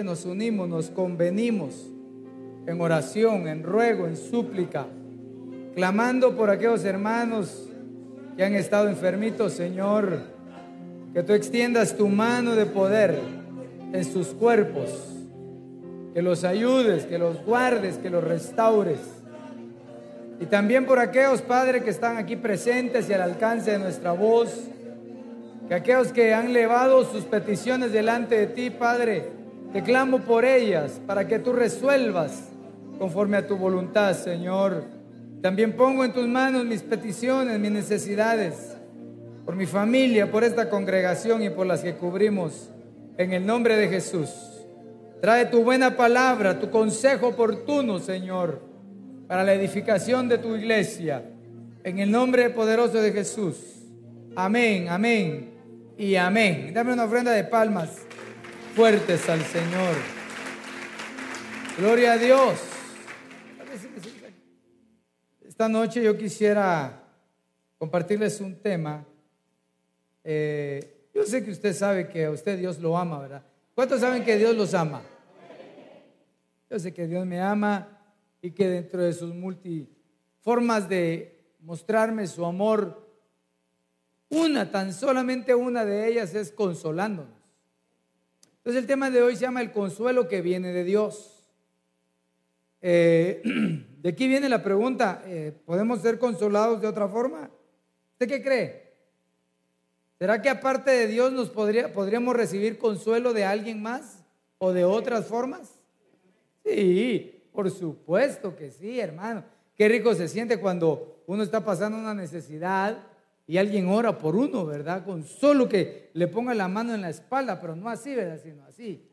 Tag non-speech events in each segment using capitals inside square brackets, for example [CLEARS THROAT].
Nos unimos, nos convenimos en oración, en ruego, en súplica, clamando por aquellos hermanos que han estado enfermitos, Señor, que tú extiendas tu mano de poder en sus cuerpos, que los ayudes, que los guardes, que los restaures. Y también por aquellos, Padre, que están aquí presentes y al alcance de nuestra voz, que aquellos que han levado sus peticiones delante de ti, Padre, te clamo por ellas para que tú resuelvas conforme a tu voluntad, Señor. También pongo en tus manos mis peticiones, mis necesidades, por mi familia, por esta congregación y por las que cubrimos, en el nombre de Jesús. Trae tu buena palabra, tu consejo oportuno, Señor, para la edificación de tu iglesia, en el nombre poderoso de Jesús. Amén, amén y amén. Dame una ofrenda de palmas fuertes al Señor. Gloria a Dios. Esta noche yo quisiera compartirles un tema. Eh, yo sé que usted sabe que a usted Dios lo ama, ¿verdad? ¿Cuántos saben que Dios los ama? Yo sé que Dios me ama y que dentro de sus multiformas de mostrarme su amor, una, tan solamente una de ellas es consolándonos. Entonces el tema de hoy se llama el consuelo que viene de Dios. Eh, [CLEARS THROAT] de aquí viene la pregunta, eh, ¿podemos ser consolados de otra forma? ¿Usted qué cree? ¿Será que aparte de Dios nos podría, podríamos recibir consuelo de alguien más o de otras formas? Sí, por supuesto que sí, hermano. Qué rico se siente cuando uno está pasando una necesidad y alguien ora por uno, ¿verdad? Con solo que le ponga la mano en la espalda, pero no así, ¿verdad? Sino así.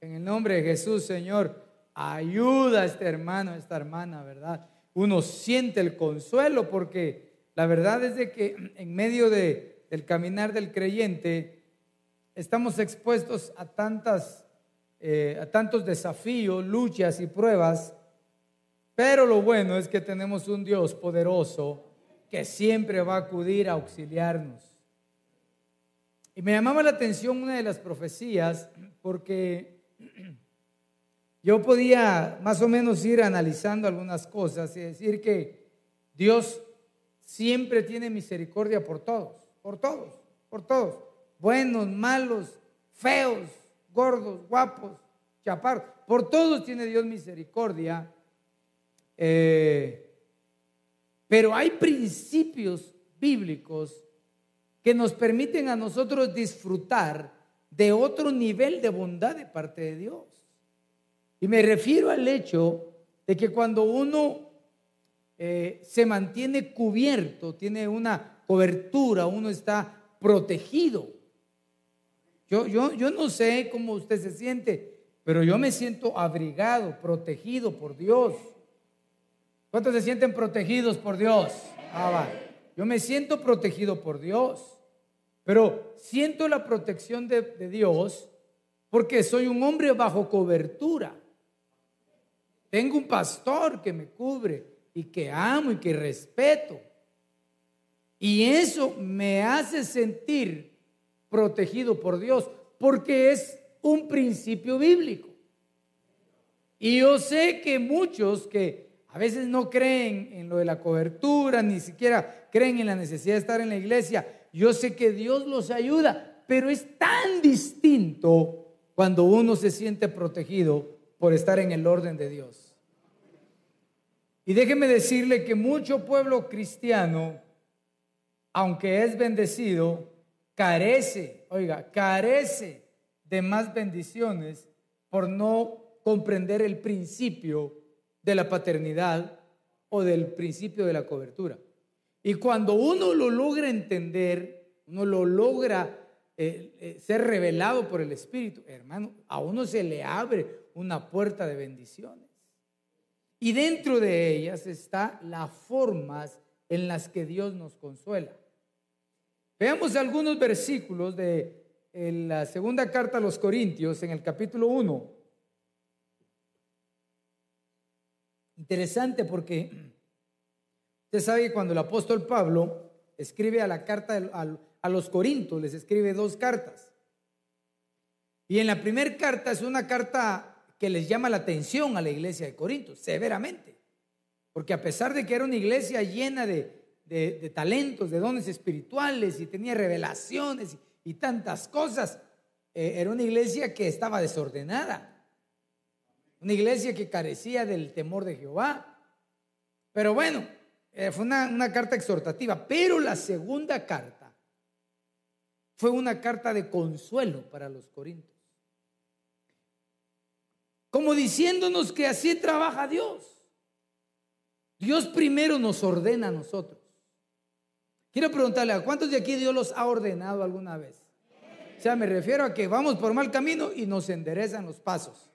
En el nombre de Jesús, Señor, ayuda a este hermano, a esta hermana, ¿verdad? Uno siente el consuelo porque la verdad es de que en medio de, del caminar del creyente estamos expuestos a tantas, eh, a tantos desafíos, luchas y pruebas, pero lo bueno es que tenemos un Dios poderoso que siempre va a acudir a auxiliarnos. Y me llamaba la atención una de las profecías porque yo podía más o menos ir analizando algunas cosas y decir que Dios siempre tiene misericordia por todos, por todos, por todos, buenos, malos, feos, gordos, guapos, chaparros, por todos tiene Dios misericordia. Eh, pero hay principios bíblicos que nos permiten a nosotros disfrutar de otro nivel de bondad de parte de Dios. Y me refiero al hecho de que cuando uno eh, se mantiene cubierto, tiene una cobertura, uno está protegido. Yo, yo, yo no sé cómo usted se siente, pero yo me siento abrigado, protegido por Dios. ¿Cuántos se sienten protegidos por Dios? Ah. Yo me siento protegido por Dios, pero siento la protección de Dios porque soy un hombre bajo cobertura. Tengo un pastor que me cubre y que amo y que respeto. Y eso me hace sentir protegido por Dios porque es un principio bíblico. Y yo sé que muchos que a veces no creen en lo de la cobertura, ni siquiera creen en la necesidad de estar en la iglesia. Yo sé que Dios los ayuda, pero es tan distinto cuando uno se siente protegido por estar en el orden de Dios. Y déjeme decirle que mucho pueblo cristiano, aunque es bendecido, carece, oiga, carece de más bendiciones por no comprender el principio de la paternidad o del principio de la cobertura. Y cuando uno lo logra entender, uno lo logra eh, eh, ser revelado por el Espíritu, hermano, a uno se le abre una puerta de bendiciones. Y dentro de ellas está las formas en las que Dios nos consuela. Veamos algunos versículos de la segunda carta a los Corintios en el capítulo 1. Interesante porque usted sabe que cuando el apóstol Pablo escribe a la carta a los Corintios, les escribe dos cartas. Y en la primera carta es una carta que les llama la atención a la iglesia de Corinto, severamente. Porque a pesar de que era una iglesia llena de, de, talentos, de dones espirituales y tenía revelaciones y, tantas cosas. Eh, era una iglesia que estaba desordenada, una iglesia que carecía del temor de Jehová. Pero bueno, eh, fue una, carta exhortativa, pero la segunda carta fue una carta de consuelo para los corintios. Como diciéndonos que así trabaja Dios. Dios primero nos ordena a nosotros. Quiero preguntarle, ¿a cuántos de aquí Dios los ha ordenado alguna vez? O sea, me refiero a que vamos por mal camino y nos enderezan los pasos.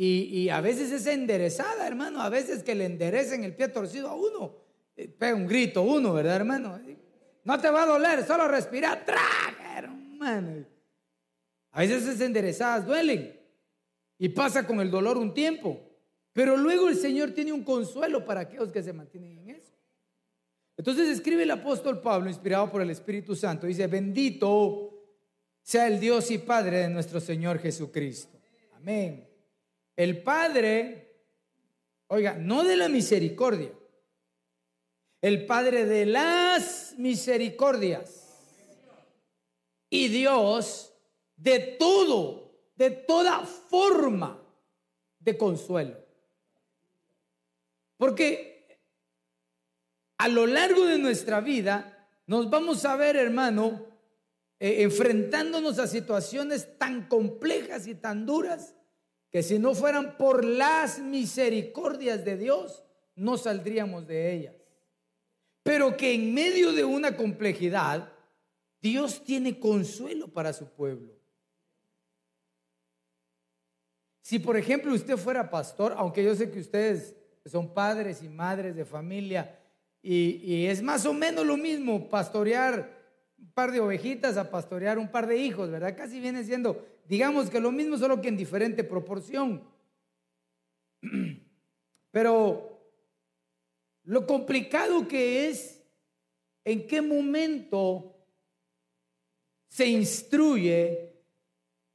Y, a veces es enderezada, hermano. A veces que le enderecen el pie torcido a uno. Eh, pega un grito uno, ¿verdad, hermano? No te va a doler, solo respira. ¡Traga, hermano! A veces esas enderezadas duelen. Y pasa con el dolor un tiempo. Pero luego el Señor tiene un consuelo para aquellos que se mantienen en eso. Entonces escribe el apóstol Pablo, inspirado por el Espíritu Santo, dice, bendito sea el Dios y Padre de nuestro Señor Jesucristo. Amén. El Padre, oiga, no de la misericordia, el Padre de las misericordias y Dios de todo, de toda forma de consuelo. Porque a lo largo de nuestra vida nos vamos a ver, hermano, eh, enfrentándonos a situaciones tan complejas y tan duras que si no fueran por las misericordias de Dios, no saldríamos de ellas. Pero que en medio de una complejidad, Dios tiene consuelo para su pueblo. Si por ejemplo usted fuera pastor, aunque yo sé que ustedes son padres y madres de familia, y, es más o menos lo mismo pastorear un par de ovejitas a pastorear un par de hijos, ¿verdad? Casi viene siendo, digamos que lo mismo, solo que en diferente proporción. [CLEARS THROAT] Pero lo complicado que es en qué momento se instruye,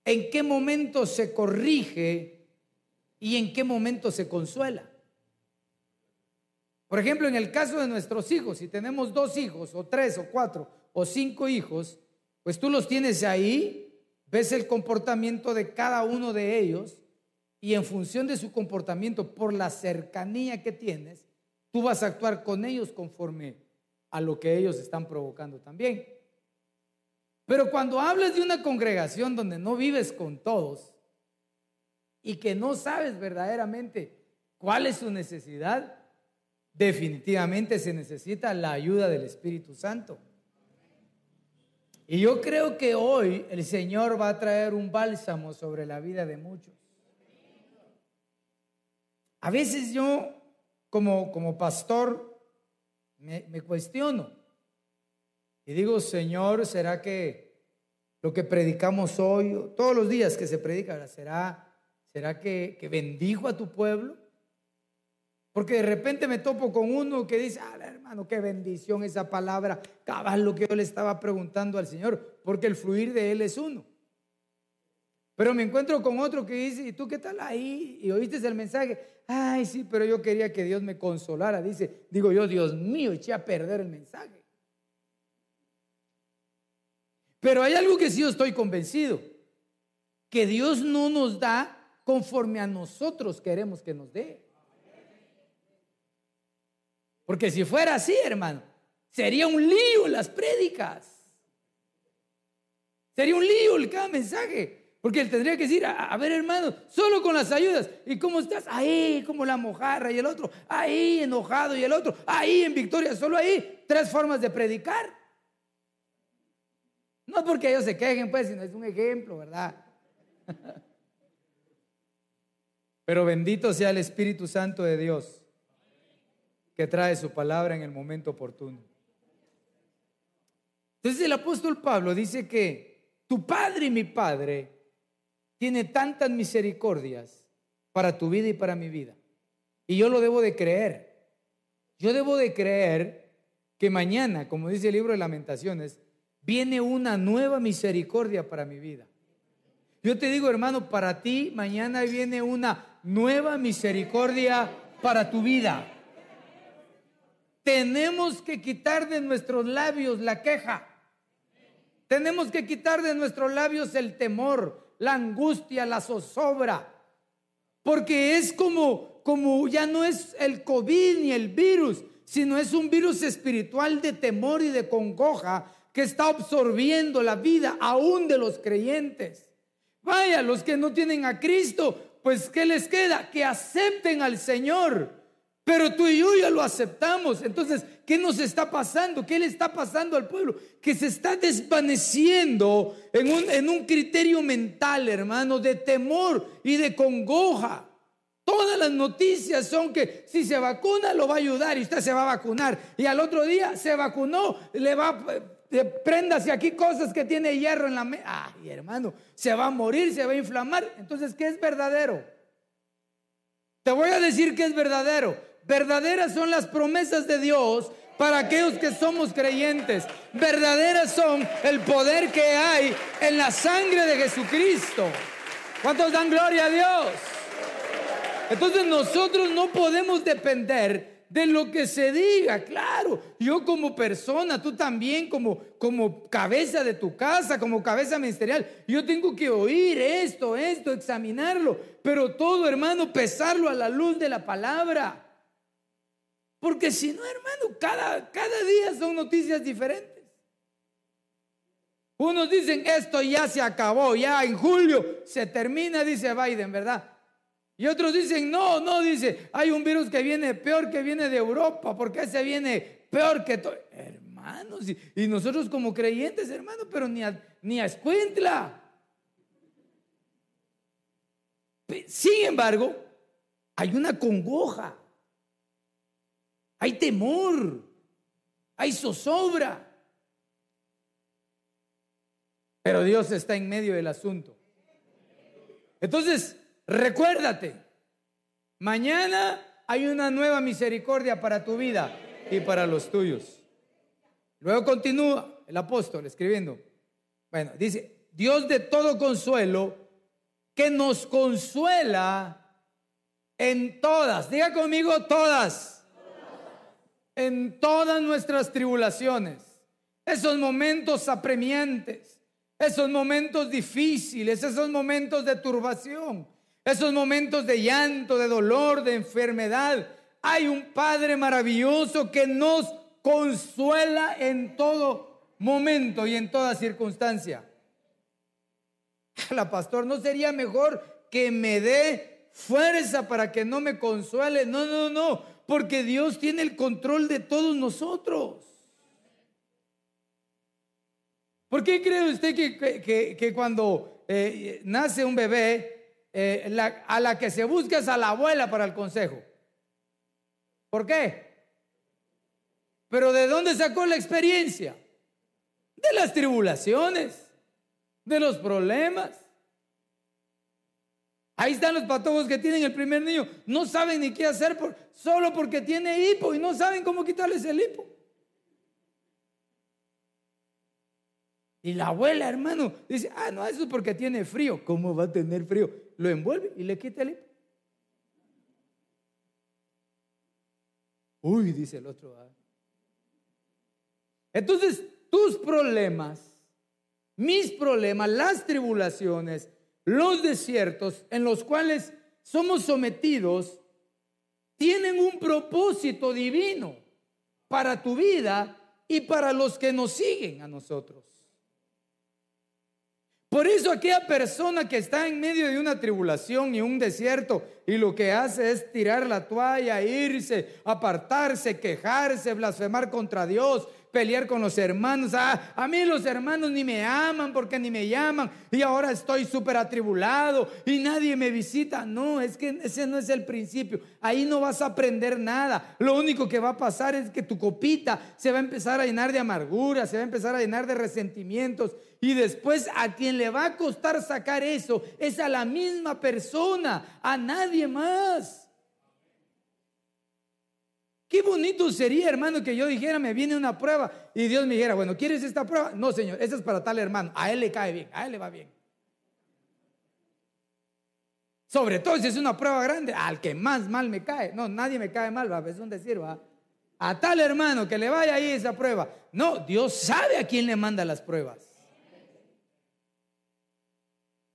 en qué momento se corrige y en qué momento se consuela. Por ejemplo, en el caso de nuestros hijos, si tenemos dos hijos, o tres, o cuatro, o cinco hijos, pues tú los tienes ahí, ves el comportamiento de cada uno de ellos, y en función de su comportamiento, por la cercanía que tienes, tú vas a actuar con ellos conforme a lo que ellos están provocando también. Pero cuando hablas de una congregación donde no vives con todos y que no sabes verdaderamente cuál es su necesidad, definitivamente se necesita la ayuda del Espíritu Santo. Y yo creo que hoy el Señor va a traer un bálsamo sobre la vida de muchos. A veces yo, como, como pastor, me, cuestiono y digo, Señor, ¿será que lo que predicamos hoy, todos los días que se predica, ¿será, será que, que bendijo a tu pueblo? Porque de repente me topo con uno que dice, ah, hermano, qué bendición esa palabra, cabal lo que yo le estaba preguntando al Señor, porque el fluir de Él es uno. Pero me encuentro con otro que dice, ¿y tú qué tal ahí? Y oíste el mensaje, ay, sí, pero yo quería que Dios me consolara. Dice, digo yo, Dios mío, eché a perder el mensaje. Pero hay algo que sí yo estoy convencido, que Dios no nos da conforme a nosotros queremos que nos dé. Porque si fuera así, hermano, sería un lío las prédicas. Sería un lío cada mensaje. Porque él tendría que decir, a, ver hermano, solo con las ayudas. ¿Y cómo estás? Ahí, como la mojarra y el otro, ahí enojado y el otro, ahí en victoria, solo ahí. Tres formas de predicar. No porque ellos se quejen, pues, sino es un ejemplo, ¿verdad? [LAUGHS] Pero bendito sea el Espíritu Santo de Dios que trae su palabra en el momento oportuno. Entonces el apóstol Pablo dice que tu Padre y mi Padre tiene tantas misericordias para tu vida y para mi vida. Y yo lo debo de creer. Yo debo de creer que mañana, como dice el libro de lamentaciones, viene una nueva misericordia para mi vida. Yo te digo, hermano, para ti mañana viene una nueva misericordia para tu vida. Tenemos que quitar de nuestros labios la queja. Tenemos que quitar de nuestros labios el temor, la angustia, la zozobra. Porque es como, como ya no es el COVID ni el virus, sino es un virus espiritual de temor y de congoja que está absorbiendo la vida aún de los creyentes. Vaya, los que no tienen a Cristo, pues ¿qué les queda? Que acepten al Señor. Pero tú y yo ya lo aceptamos. Entonces, ¿qué nos está pasando? ¿Qué le está pasando al pueblo? Que se está desvaneciendo en un, en un criterio mental, hermano, de temor y de congoja. Todas las noticias son que si se vacuna lo va a ayudar y usted se va a vacunar. Y al otro día se vacunó, le va eh, préndase aquí cosas que tiene hierro en la mesa. Ay, hermano, se va a morir, se va a inflamar. Entonces, ¿qué es verdadero? Te voy a decir que es verdadero Verdaderas son las promesas de Dios para aquellos que somos creyentes. Verdaderas son el poder que hay en la sangre de Jesucristo. ¿Cuántos dan gloria a Dios? Entonces nosotros no podemos depender de lo que se diga, claro. Yo como persona, tú también como, como cabeza de tu casa, como cabeza ministerial, yo tengo que oír esto, esto, examinarlo, pero todo hermano, pesarlo a la luz de la palabra. Porque si no, hermano, cada, cada día son noticias diferentes. Unos dicen, esto ya se acabó, ya en julio se termina, dice Biden, ¿verdad? Y otros dicen, no, no, dice, hay un virus que viene peor que viene de Europa, porque ese viene peor que todo. Hermanos, y, nosotros como creyentes, hermano, pero ni a, ni a escuintla. Sin embargo, hay una congoja hay temor, hay zozobra. Pero Dios está en medio del asunto. Entonces, recuérdate, mañana hay una nueva misericordia para tu vida y para los tuyos. Luego continúa el apóstol escribiendo. Bueno, dice, Dios de todo consuelo, que nos consuela en todas, diga conmigo todas en todas nuestras tribulaciones, esos momentos apremiantes, esos momentos difíciles, esos momentos de turbación, esos momentos de llanto, de dolor, de enfermedad. Hay un Padre maravilloso que nos consuela en todo momento y en toda circunstancia. La pastor, ¿no sería mejor que me dé fuerza para que no me consuele? No, no, no. Porque Dios tiene el control de todos nosotros. ¿Por qué cree usted que, cuando eh, nace un bebé, eh, a la que se busca es a la abuela para el consejo? ¿Por qué? Pero ¿de dónde sacó la experiencia? De las tribulaciones, de los problemas. Ahí están los patojos que tienen el primer niño. No saben ni qué hacer por, solo porque tiene hipo y no saben cómo quitarles el hipo. Y la abuela, hermano, dice, ah, no, eso es porque tiene frío. ¿Cómo va a tener frío? Lo envuelve y le quita el hipo. Uy, dice el otro. Ah". Entonces, tus problemas, mis problemas, las tribulaciones, los desiertos en los cuales somos sometidos tienen un propósito divino para tu vida y para los que nos siguen a nosotros. Por eso aquella persona que está en medio de una tribulación y un desierto y lo que hace es tirar la toalla, irse, apartarse, quejarse, blasfemar contra Dios, pelear con los hermanos. Ah, a mí los hermanos ni me aman porque ni me llaman y ahora estoy súper atribulado y nadie me visita. No, es que ese no es el principio. Ahí no vas a aprender nada. Lo único que va a pasar es que tu copita se va a empezar a llenar de amargura, se va a empezar a llenar de resentimientos y después a quien le va a costar sacar eso es a la misma persona, a nadie más. Qué bonito sería, hermano, que yo dijera, me viene una prueba y Dios me dijera, bueno, ¿quieres esta prueba? No, Señor, esa es para tal hermano. A él le cae bien, a él le va bien. Sobre todo si es una prueba grande, al que más mal me cae. No, nadie me cae mal, va, es un decir, va. A tal hermano que le vaya ahí esa prueba. No, Dios sabe a quién le manda las pruebas.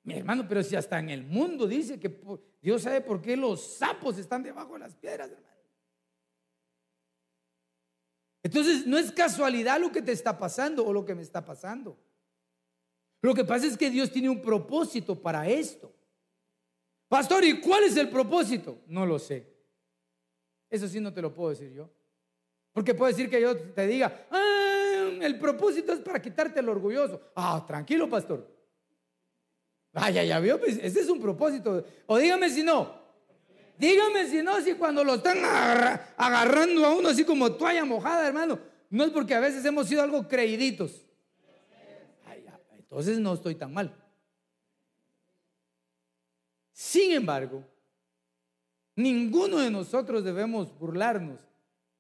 Mi hermano, pero si hasta en el mundo dice que Dios sabe por qué los sapos están debajo de las piedras, hermano. Entonces, no es casualidad lo que te está pasando o lo que me está pasando. Lo que pasa es que Dios tiene un propósito para esto. Pastor, ¿y cuál es el propósito? No lo sé. Eso sí no te lo puedo decir yo. Porque puedo decir que yo te diga, ah, el propósito es para quitarte el orgulloso. Ah, tranquilo, pastor. Ah, ya, ya vio, pues ese es un propósito. O dígame si no, Dígame si no, si cuando lo están agarrando a uno así como toalla mojada, hermano, no es porque a veces hemos sido algo creíditos. entonces no estoy tan mal. Sin embargo, ninguno de nosotros debemos burlarnos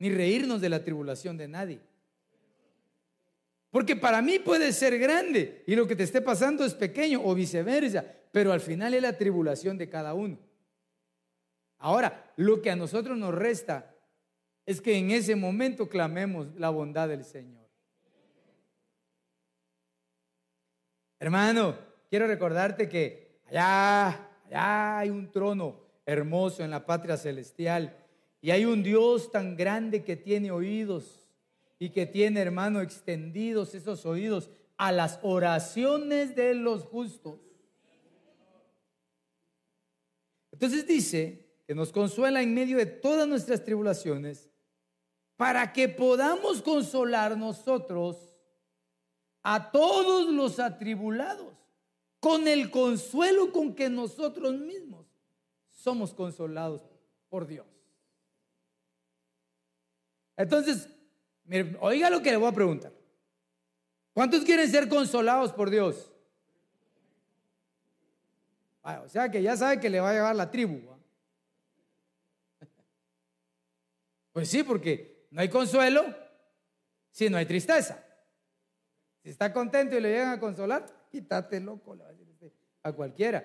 ni reírnos de la tribulación de nadie. Porque para mí puede ser grande y lo que te esté pasando es pequeño o viceversa, pero al final es la tribulación de cada uno. Ahora, lo que a nosotros nos resta es que en ese momento clamemos la bondad del Señor. Hermano, quiero recordarte que allá, allá hay un trono hermoso en la patria celestial y hay un Dios tan grande que tiene oídos y que tiene, hermano, extendidos esos oídos a las oraciones de los justos. Entonces dice que nos consuela en medio de todas nuestras tribulaciones, para que podamos consolar nosotros a todos los atribulados con el consuelo con que nosotros mismos somos consolados por Dios. Entonces, oiga lo que le voy a preguntar. ¿Cuántos quieren ser consolados por Dios? Ah, o sea que ya sabe que le va a llevar la tribu. Pues sí, porque no hay consuelo si no hay tristeza. Si está contento y le llegan a consolar, quítate loco, a usted, a cualquiera.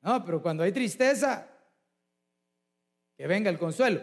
No, pero cuando hay tristeza, que venga el consuelo.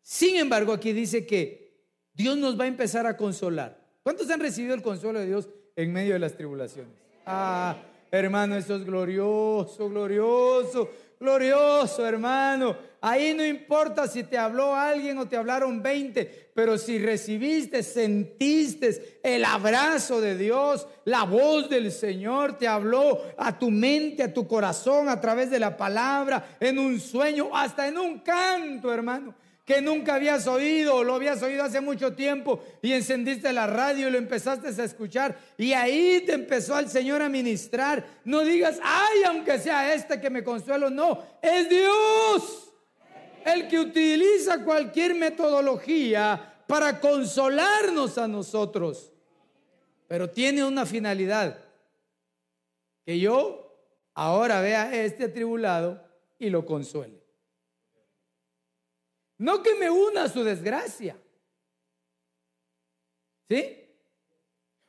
Sin embargo, aquí dice que Dios nos va a empezar a consolar. ¿Cuántos han recibido el consuelo de Dios en medio de las tribulaciones? Ah, hermano, eso es glorioso, glorioso, glorioso, hermano. Ahí no importa si te habló alguien o te hablaron 20, pero si recibiste, sentiste el abrazo de Dios, la voz del Señor te habló a tu mente, a tu corazón, a través de la palabra, en un sueño, hasta en un canto, hermano que nunca habías oído o lo habías oído hace mucho tiempo y encendiste la radio y lo empezaste a escuchar y ahí te empezó el Señor a ministrar. No digas, ay, aunque sea este que me consuelo, no, es Dios el que utiliza cualquier metodología para consolarnos a nosotros. Pero tiene una finalidad, que yo ahora vea a este atribulado y lo consuele. No que me una a su desgracia. ¿Sí?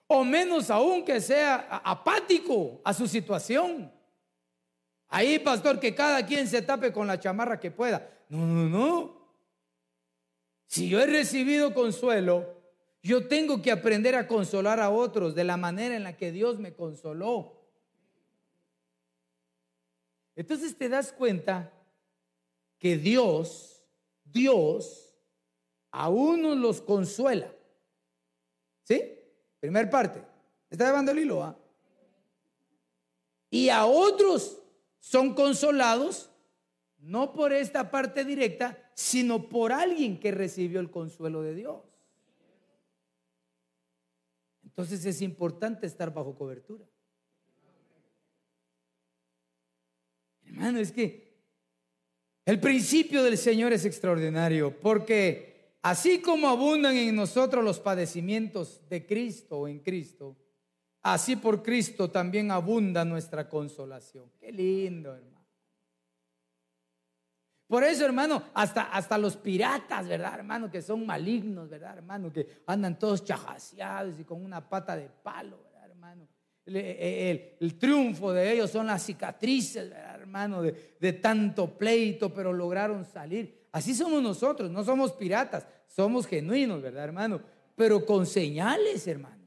O menos aún que sea apático a su situación. Ahí, pastor, que cada quien se tape con la chamarra que pueda. No, no, no. Si yo he recibido consuelo, yo tengo que aprender a consolar a otros de la manera en la que Dios me consoló. Entonces te das cuenta que Dios, Dios, a unos los consuela. ¿Sí? Primer parte. ¿Está llevando el hilo? Ah? Y a otros son consolados no por esta parte directa, sino por alguien que recibió el consuelo de Dios. Entonces es importante estar bajo cobertura. Hermano, es que el principio del Señor es extraordinario, porque así como abundan en nosotros los padecimientos de Cristo o en Cristo, así por Cristo también abunda nuestra consolación. Qué lindo, hermano. Por eso, hermano, hasta, hasta los piratas, ¿verdad, hermano? Que son malignos, ¿verdad, hermano? Que andan todos chajaseados y con una pata de palo, ¿verdad, hermano? El, triunfo de ellos son las cicatrices, ¿verdad, hermano, de, de tanto pleito, pero lograron salir. Así somos nosotros, no somos piratas, somos genuinos, ¿verdad, hermano? Pero con señales, hermano.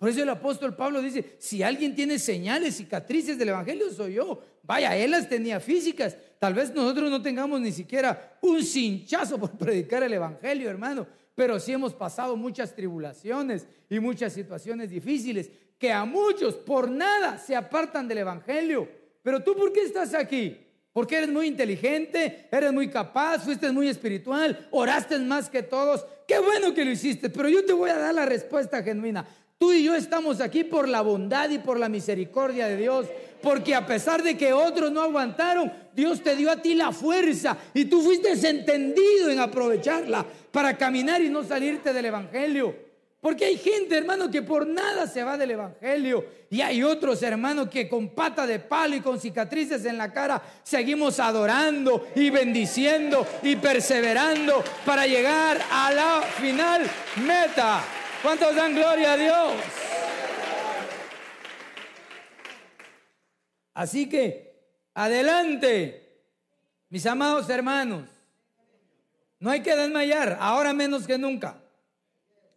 Por eso el apóstol Pablo dice, si alguien tiene señales, cicatrices del Evangelio, soy yo. Vaya, él las tenía físicas. Tal vez nosotros no tengamos ni siquiera un cinchazo por [LAUGHS] predicar el Evangelio, hermano pero sí hemos pasado muchas tribulaciones y muchas situaciones difíciles que a muchos por nada se apartan del Evangelio. Pero tú, ¿por qué estás aquí? Porque eres muy inteligente, eres muy capaz, fuiste muy espiritual, oraste más que todos. Qué bueno que lo hiciste, pero yo te voy a dar la respuesta genuina. Tú y yo estamos aquí por la bondad y por la misericordia de Dios. Porque a pesar de que otros no aguantaron, Dios te dio a ti la fuerza y tú fuiste entendido en aprovecharla para caminar y no salirte del Evangelio. Porque hay gente, hermano, que por nada se va del Evangelio. Y hay otros, hermanos, que con pata de palo y con cicatrices en la cara seguimos adorando y bendiciendo y perseverando para llegar a la final meta. ¿Cuántos dan gloria a Dios? Así que, adelante, mis amados hermanos. No hay que desmayar, ahora menos que nunca.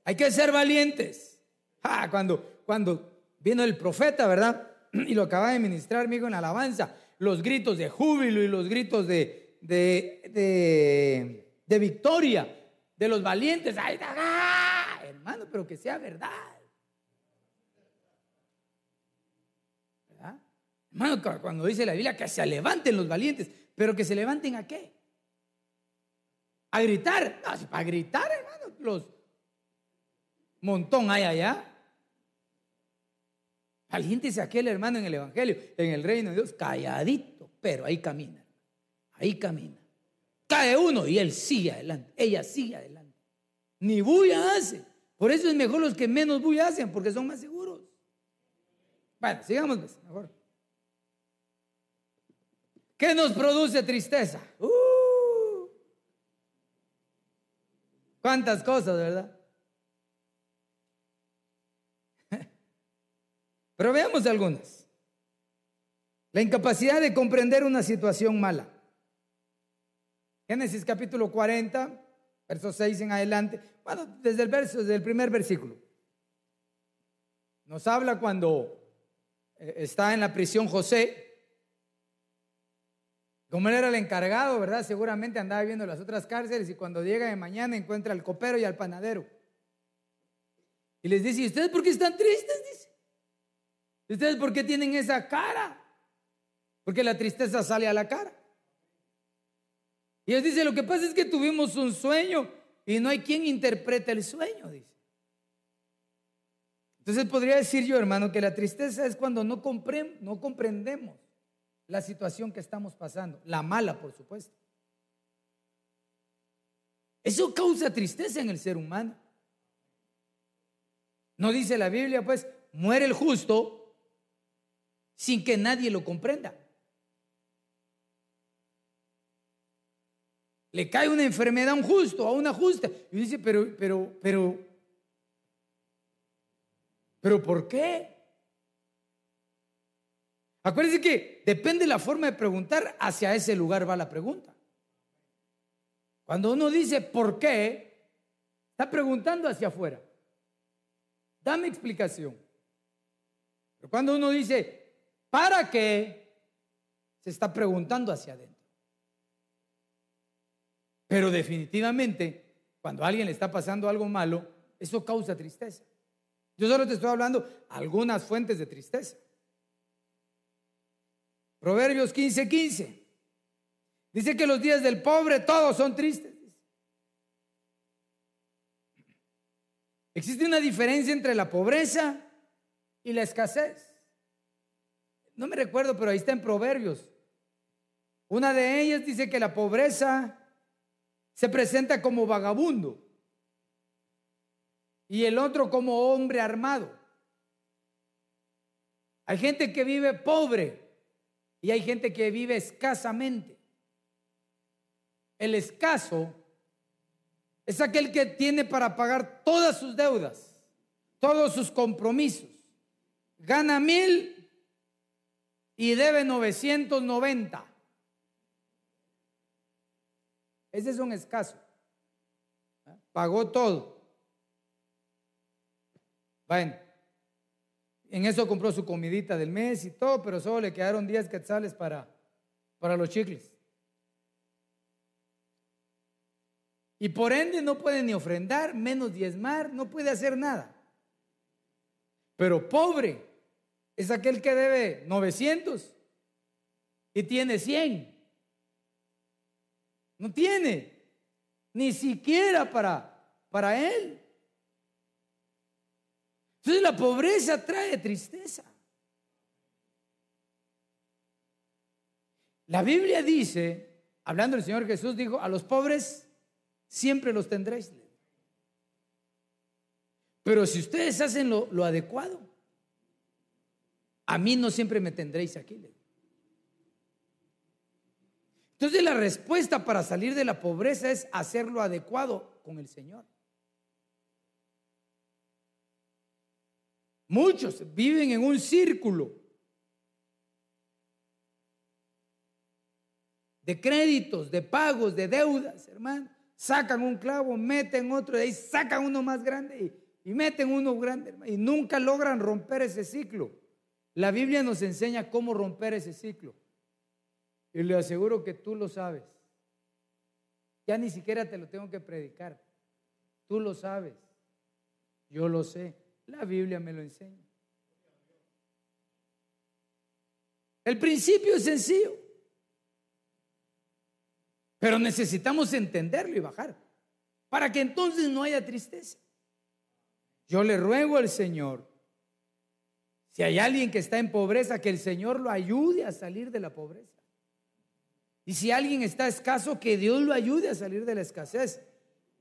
Hay que ser valientes. Ah, cuando, cuando vino el profeta, ¿verdad? [CLEARS THROAT] Y lo acaba de ministrar, amigo, en alabanza. Los gritos de júbilo y los gritos de, de, de, victoria de los valientes. ¡Ay, hermano, pero que sea verdad! ¿Verdad? Hermano, cuando dice la Biblia que se levanten los valientes, pero que se levanten a qué? A gritar. No, para gritar, hermano, los montón hay allá. Aliéntese aquel hermano en el Evangelio, en el reino de Dios, calladito, pero ahí camina. Ahí camina. Cae uno y él sigue adelante. Ella sigue adelante. Ni bulla hace. Por eso es mejor los que menos bulla hacen, porque son más seguros. Bueno, sigamos pues, mejor. ¿Qué nos produce tristeza? Uh, ¿Cuántas cosas, verdad? [LAUGHS] Pero veamos algunas. La incapacidad de comprender una situación mala. Génesis capítulo 40, verso 6 en adelante. Bueno, desde el verso, desde el primer versículo. Nos habla cuando eh, está en la prisión José como él era el encargado, ¿verdad? Seguramente andaba viendo las otras cárceles y cuando llega de mañana encuentra al copero y al panadero. Y les dice, ¿y ustedes por qué están tristes? Dice. ¿Ustedes por qué tienen esa cara? Porque la tristeza sale a la cara. Y él dice, lo que pasa es que tuvimos un sueño y no hay quien interprete el sueño, dice. Entonces podría decir yo, hermano, que la tristeza es cuando no, no comprendemos la situación que estamos pasando, la mala, por supuesto. Eso causa tristeza en el ser humano. No dice la Biblia, pues, muere el justo sin que nadie lo comprenda. Le cae una enfermedad a un justo, a una justa. Y dice, pero, pero, pero, pero, ¿por qué? Acuérdense que depende de la forma de preguntar, hacia ese lugar va la pregunta. Cuando uno dice ¿por qué? Está preguntando hacia afuera. Dame explicación. Pero cuando uno dice ¿para qué? Se está preguntando hacia adentro. Pero definitivamente, cuando a alguien le está pasando algo malo, eso causa tristeza. Yo solo te estoy hablando algunas fuentes de tristeza. Proverbios 15, 15. Dice que los días del pobre todos son tristes. Existe una diferencia entre la pobreza y la escasez. No me recuerdo, pero ahí está en Proverbios. Una de ellas dice que la pobreza se presenta como vagabundo y el otro como hombre armado. Hay gente que vive pobre y hay gente que vive escasamente. El escaso es aquel que tiene para pagar todas sus deudas, todos sus compromisos. Gana mil y debe 990. Ese es un escaso. Pagó todo. Bueno, en eso compró su comidita del mes y todo, pero solo le quedaron 10 quetzales para, para los chicles. Y por ende no puede ni ofrendar, menos diezmar, no puede hacer nada. Pero pobre es aquel que debe 900 y tiene 100. No tiene ni siquiera para, para él. Entonces la pobreza trae tristeza. La Biblia dice, hablando el Señor Jesús, dijo, a los pobres siempre los tendréis. Pero si ustedes hacen lo, adecuado, a mí no siempre me tendréis aquí. Entonces la respuesta para salir de la pobreza es hacer lo adecuado con el Señor. Muchos viven en un círculo de créditos, de pagos, de deudas, hermano sacan un clavo, meten otro, de ahí sacan uno más grande y, meten uno grande y nunca logran romper ese ciclo. La Biblia nos enseña cómo romper ese ciclo. Y le aseguro que tú lo sabes. Ya ni siquiera te lo tengo que predicar. Tú lo sabes. Yo lo sé. La Biblia me lo enseña. El principio es sencillo. Pero necesitamos entenderlo y bajar para que entonces no haya tristeza. Yo le ruego al Señor, si hay alguien que está en pobreza, que el Señor lo ayude a salir de la pobreza. Y si alguien está escaso, que Dios lo ayude a salir de la escasez.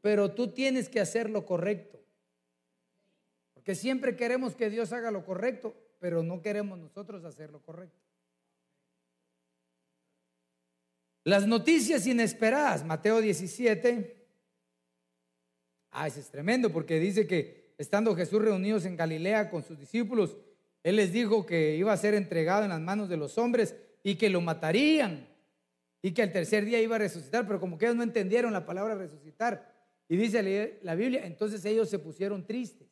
Pero tú tienes que hacer lo correcto. Porque siempre queremos que Dios haga lo correcto, pero no queremos nosotros hacer lo correcto. Las noticias inesperadas, Mateo 17. Ah, ese es tremendo porque dice que estando Jesús reunidos en Galilea con sus discípulos, Él les dijo que iba a ser entregado en las manos de los hombres y que lo matarían y que al tercer día iba a resucitar, pero como que ellos no entendieron la palabra resucitar. Y dice la Biblia, entonces ellos se pusieron tristes.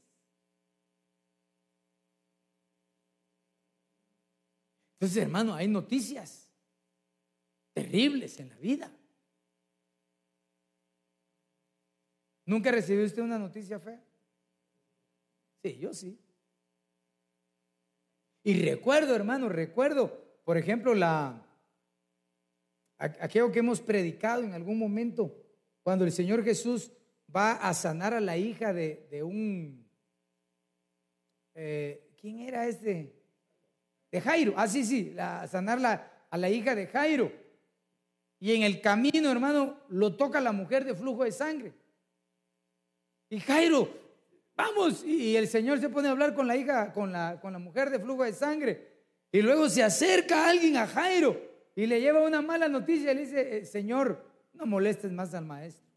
Entonces, hermano, hay noticias terribles en la vida. ¿Nunca recibió usted una noticia fea? Sí, yo sí. Y recuerdo, hermano, recuerdo, por ejemplo, la aquello que hemos predicado en algún momento, cuando el Señor Jesús va a sanar a la hija de, un... Eh, ¿Quién era este? De Jairo. Ah, sí, sí, la, sanar a la hija de Jairo. Y en el camino, hermano, lo toca la mujer de flujo de sangre. Y Jairo, vamos. Y el Señor se pone a hablar con la hija, con la, con la mujer de flujo de sangre. Y luego se acerca alguien a Jairo y le lleva una mala noticia. Le dice, eh, Señor, no molestes más al maestro.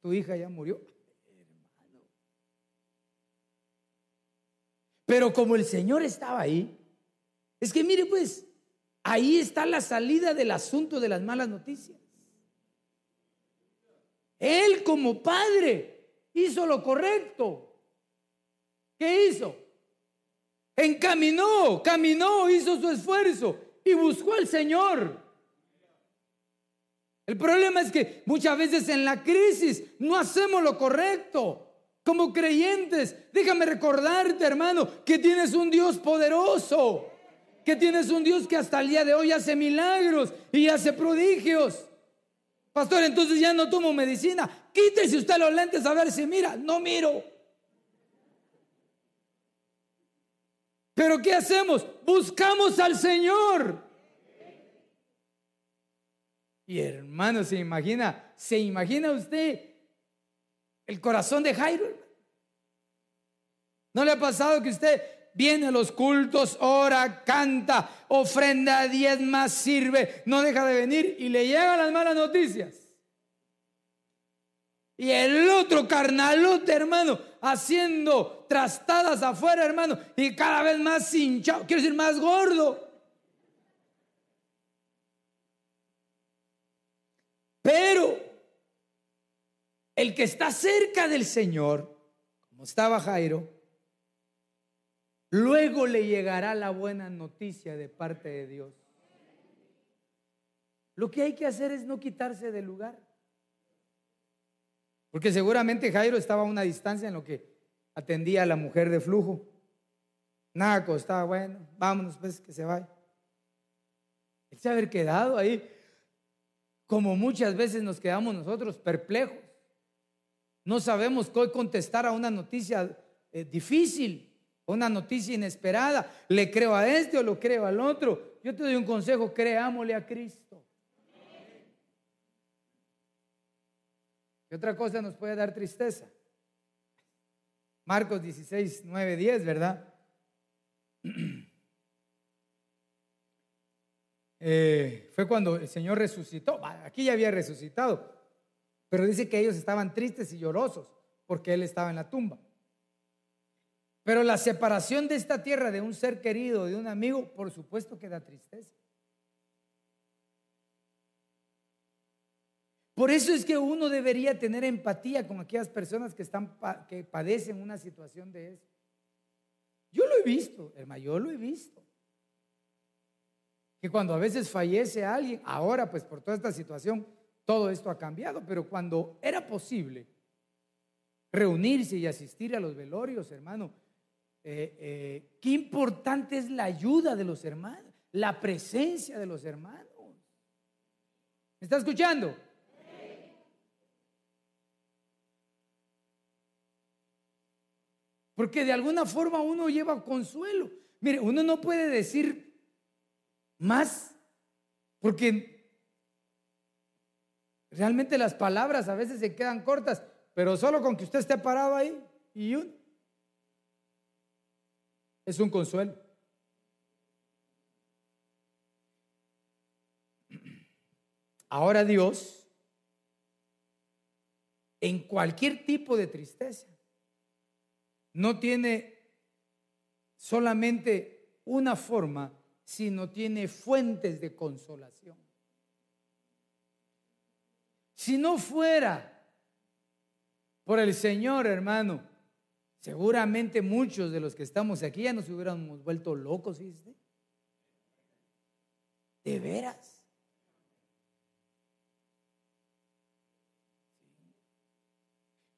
Tu hija ya murió. Hermano. Pero como el Señor estaba ahí, es que mire pues, Ahí está la salida del asunto de las malas noticias. Él como padre hizo lo correcto. ¿Qué hizo? Encaminó, caminó, hizo su esfuerzo y buscó al Señor. El problema es que muchas veces en la crisis no hacemos lo correcto. Como creyentes, déjame recordarte, hermano, que tienes un Dios poderoso Que tienes un Dios que hasta el día de hoy hace milagros y hace prodigios. Pastor, entonces ya no tomo medicina. Quítese usted los lentes a ver si mira. No miro. Pero ¿qué hacemos? Buscamos al Señor. Y hermano, se imagina, se imagina usted el corazón de Jairo. ¿No le ha pasado que usted viene a los cultos, ora, canta, ofrenda, más sirve, no deja de venir y le llegan las malas noticias? Y el otro carnalote, hermano, haciendo trastadas afuera, hermano, y cada vez más hinchado, quiero decir, más gordo. Pero el que está cerca del Señor, como estaba Jairo, luego le llegará la buena noticia de parte de Dios. Lo que hay que hacer es no quitarse del lugar. Porque seguramente Jairo estaba a una distancia en lo que atendía a la mujer de flujo. Naco estaba bueno, vámonos pues que se vaya. Él se haber quedado ahí como muchas veces nos quedamos nosotros perplejos. No sabemos qué contestar a una noticia eh, difícil, una noticia inesperada. ¿Le creo a este o lo creo al otro? Yo te doy un consejo, creámosle a Cristo. ¿Qué otra cosa nos puede dar tristeza? Marcos 16, 9, 10, ¿verdad? [CLEARS THROAT] Eh, fue cuando el Señor resucitó. Aquí ya había resucitado, pero dice que ellos estaban tristes y llorosos porque Él estaba en la tumba. Pero la separación de esta tierra de un ser querido, de un amigo, por supuesto que da tristeza. Por eso es que uno debería tener empatía con aquellas personas que, están, que padecen una situación de eso. Yo lo he visto, hermano, yo lo he visto que cuando a veces fallece alguien, ahora pues por toda esta situación, todo esto ha cambiado, pero cuando era posible reunirse y asistir a los velorios, hermano, eh, eh, qué importante es la ayuda de los hermanos, la presencia de los hermanos. ¿Me está escuchando? Porque de alguna forma uno lleva consuelo. Mire, uno no puede decir más, porque realmente las palabras a veces se quedan cortas, pero solo con que usted esté parado ahí y un es un consuelo. Ahora Dios, en cualquier tipo de tristeza, no tiene solamente una forma si no tiene fuentes de consolación. Si no fuera por el Señor, hermano, seguramente muchos de los que estamos aquí ya nos hubiéramos vuelto locos, ¿viste? De veras.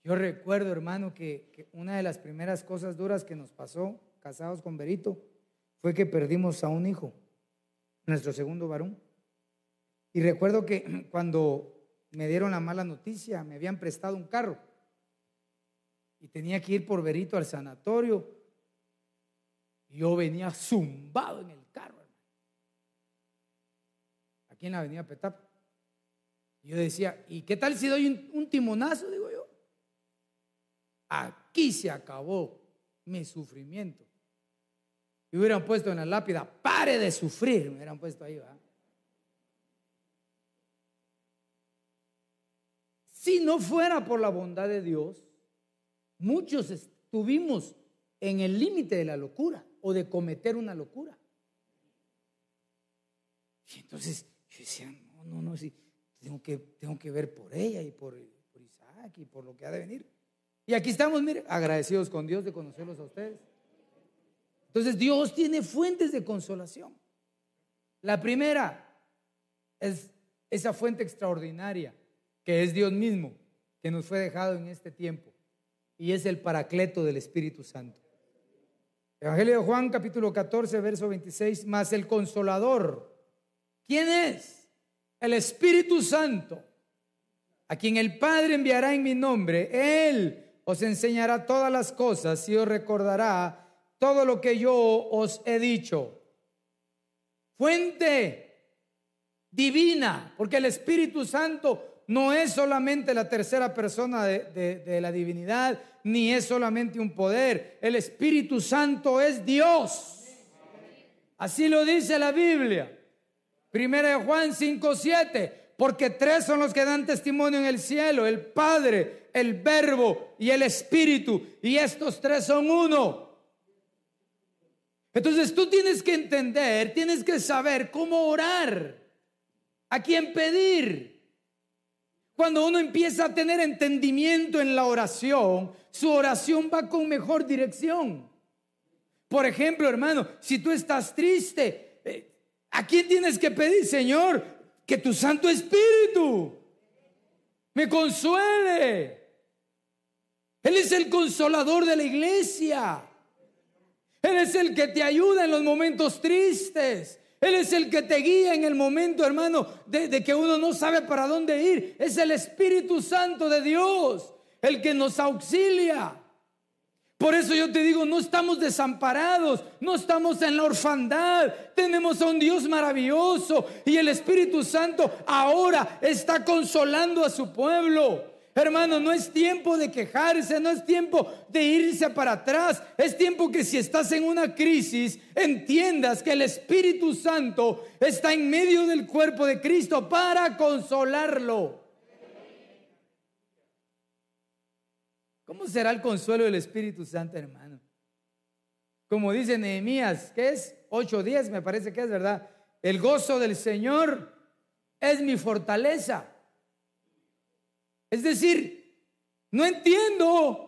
Yo recuerdo, hermano, que, una de las primeras cosas duras que nos pasó, casados con Berito, fue que perdimos a un hijo, nuestro segundo varón. Y recuerdo que [CLEARS THROAT] cuando me dieron la mala noticia, me habían prestado un carro y tenía que ir por verito al sanatorio. Yo venía zumbado en el carro, hermano. Aquí en la avenida Petap. Y yo decía, ¿y qué tal si doy un, un timonazo? Aquí se acabó mi sufrimiento. Y hubieran puesto en la lápida, pare de sufrir, me hubieran puesto ahí, ¿va? Si no fuera por la bondad de Dios, muchos estuvimos en el límite de la locura o de cometer una locura. Y entonces yo decía, no, no, no, sí, tengo que, tengo que ver por ella y por Isaac y por lo que ha de venir. Y aquí estamos, mire, agradecidos con Dios de conocerlos a ustedes. Entonces Dios tiene fuentes de consolación. La primera es esa fuente extraordinaria que es Dios mismo, que nos fue dejado en este tiempo. Y es el paracleto del Espíritu Santo. Evangelio de Juan capítulo 14, verso 26, más el consolador. ¿Quién es? El Espíritu Santo, a quien el Padre enviará en mi nombre. Él os enseñará todas las cosas y os recordará todo lo que yo os he dicho. Fuente divina, porque el Espíritu Santo no es solamente la tercera persona de, la divinidad, ni es solamente un poder. El Espíritu Santo es Dios. Así lo dice la Biblia. Primera de Juan 5, 7. Porque tres son los que dan testimonio en el cielo, el Padre, el Verbo y el Espíritu. Y estos tres son uno. Entonces tú tienes que entender, tienes que saber cómo orar, a quién pedir. Cuando uno empieza a tener entendimiento en la oración, su oración va con mejor dirección. Por ejemplo, hermano, si tú estás triste, eh, ¿a quién tienes que pedir, Señor? Que tu Santo Espíritu me consuele. Él es el consolador de la iglesia. Él es el que te ayuda en los momentos tristes. Él es el que te guía en el momento, hermano, de, que uno no sabe para dónde ir. Es el Espíritu Santo de Dios, el que nos auxilia. Por eso yo te digo, no estamos desamparados, no estamos en la orfandad, tenemos a un Dios maravilloso y el Espíritu Santo ahora está consolando a su pueblo. Hermano, no es tiempo de quejarse, no es tiempo de irse para atrás. Es tiempo que si estás en una crisis, entiendas que el Espíritu Santo está en medio del cuerpo de Cristo para consolarlo. ¿Cómo será el consuelo del Espíritu Santo, hermano? Como dice Nehemías, que es 8:10, me parece que es verdad. El gozo del Señor es mi fortaleza. Es decir, no entiendo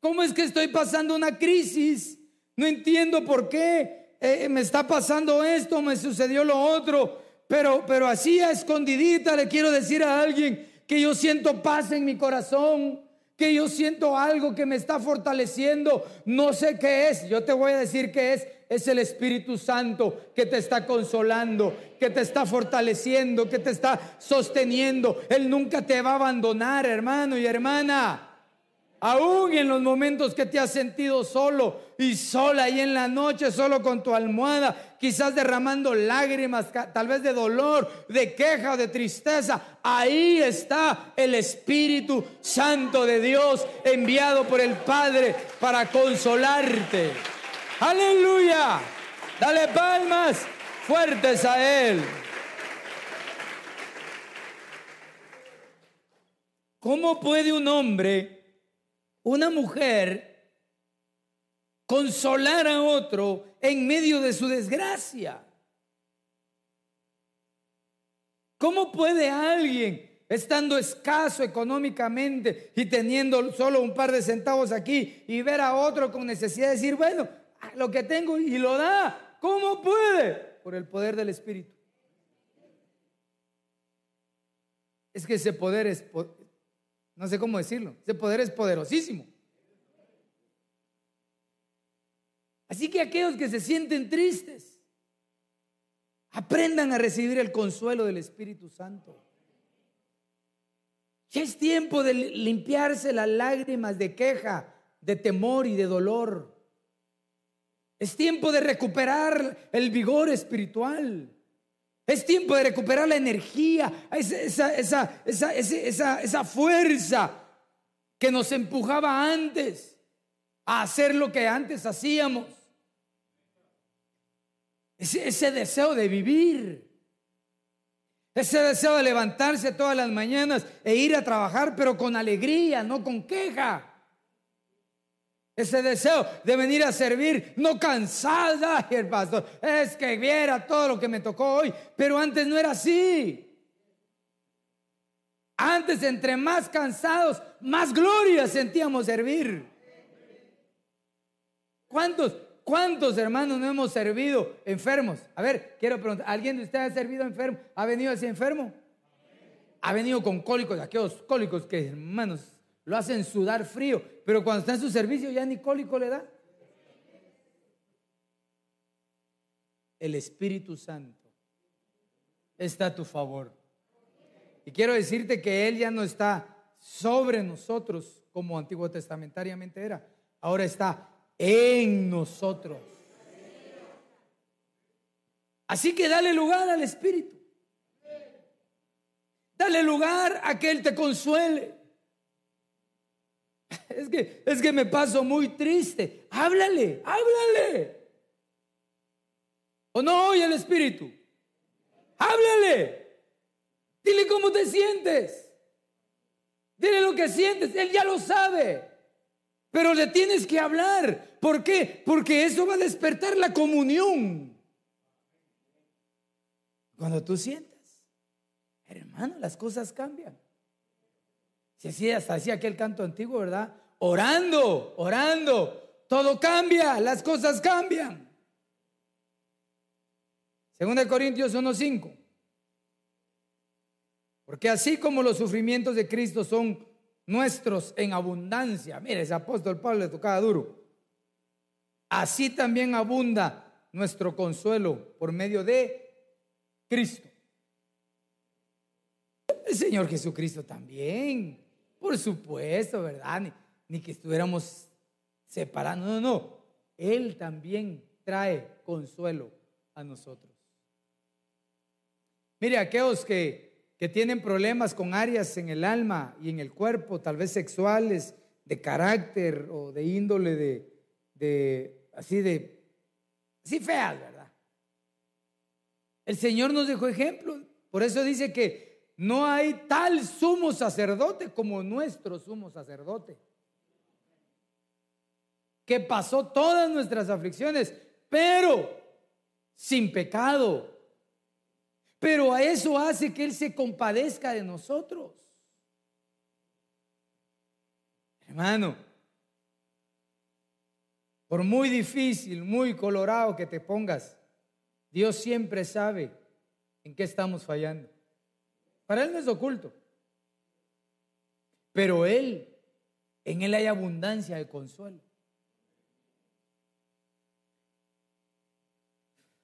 cómo es que estoy pasando una crisis, no entiendo por qué eh, me está pasando esto, me sucedió lo otro, pero, pero así a escondidita le quiero decir a alguien que yo siento paz en mi corazón, que yo siento algo que me está fortaleciendo, no sé qué es, yo te voy a decir qué es, es el Espíritu Santo que te está consolando, que te está fortaleciendo, que te está sosteniendo. Él nunca te va a abandonar, hermano y hermana. Aún en los momentos que te has sentido solo y sola y en la noche solo con tu almohada, quizás derramando lágrimas, tal vez de dolor, de queja de tristeza, ahí está el Espíritu Santo de Dios enviado por el Padre para consolarte. Aleluya. Dale palmas fuertes a Él. ¿Cómo puede un hombre una mujer consolar a otro en medio de su desgracia. ¿Cómo puede alguien, estando escaso económicamente y teniendo solo un par de centavos aquí, y ver a otro con necesidad de decir, bueno, lo que tengo y lo da, ¿cómo puede? Por el poder del Espíritu. Es que ese poder es, no sé cómo decirlo. Ese poder es poderosísimo. Así que aquellos que se sienten tristes, aprendan a recibir el consuelo del Espíritu Santo. Ya es tiempo de limpiarse las lágrimas de queja, de temor y de dolor. Es tiempo de recuperar el vigor espiritual. Es tiempo de recuperar la energía, esa, fuerza que nos empujaba antes a hacer lo que antes hacíamos. Ese, ese deseo de vivir. Ese deseo de levantarse todas las mañanas e ir a trabajar, pero con alegría, no con queja. Ese deseo de venir a servir, no cansada, [LAUGHS] el pastor. Es que viera todo lo que me tocó hoy, pero antes no era así. Antes, entre más cansados, más gloria sentíamos servir. ¿Cuántos, cuántos hermanos no hemos servido enfermos? A ver, quiero preguntar, ¿alguien de ustedes ha servido enfermo? ¿Ha venido así enfermo? Ha venido con cólicos, aquellos cólicos que, hermanos, lo hacen sudar frío, pero cuando está en su servicio ya ni cólico le da. el Espíritu Santo está a tu favor. Y quiero decirte que Él ya no está sobre nosotros como antiguo testamentariamente era, ahora está en nosotros. Así que dale lugar al Espíritu. Dale lugar a que Él te consuele. [LAUGHS] Es que, es que me paso muy triste. Háblale, háblale. ¿O no oye el Espíritu? Háblale. Dile cómo te sientes. Dile lo que sientes. Él ya lo sabe. Pero le tienes que hablar. ¿Por qué? Porque eso va a despertar la comunión. Cuando tú sientes, hermano, las cosas cambian. Si así hasta hacía aquel canto antiguo, ¿verdad? Orando, orando, todo cambia, las cosas cambian. Segunda de Corintios 1:5. Porque así como los sufrimientos de Cristo son nuestros en abundancia, mire, ese apóstol Pablo le tocaba duro. Así también abunda nuestro consuelo por medio de Cristo. El Señor Jesucristo también, por supuesto, ¿verdad? Ni, que estuviéramos separados, no, no. Él también trae consuelo a nosotros. Mire, aquellos que, que tienen problemas con áreas en el alma y en el cuerpo, tal vez sexuales, de carácter o de índole de, de así de, así feas, ¿verdad? El Señor nos dejó ejemplos. Por eso dice que no hay tal sumo sacerdote como nuestro sumo sacerdote. Que pasó todas nuestras aflicciones, pero sin pecado. Pero a eso hace que Él se compadezca de nosotros. Hermano, por muy difícil, muy colorado que te pongas, Dios siempre sabe en qué estamos fallando. Para Él no es oculto. Pero Él, en Él hay abundancia de consuelo.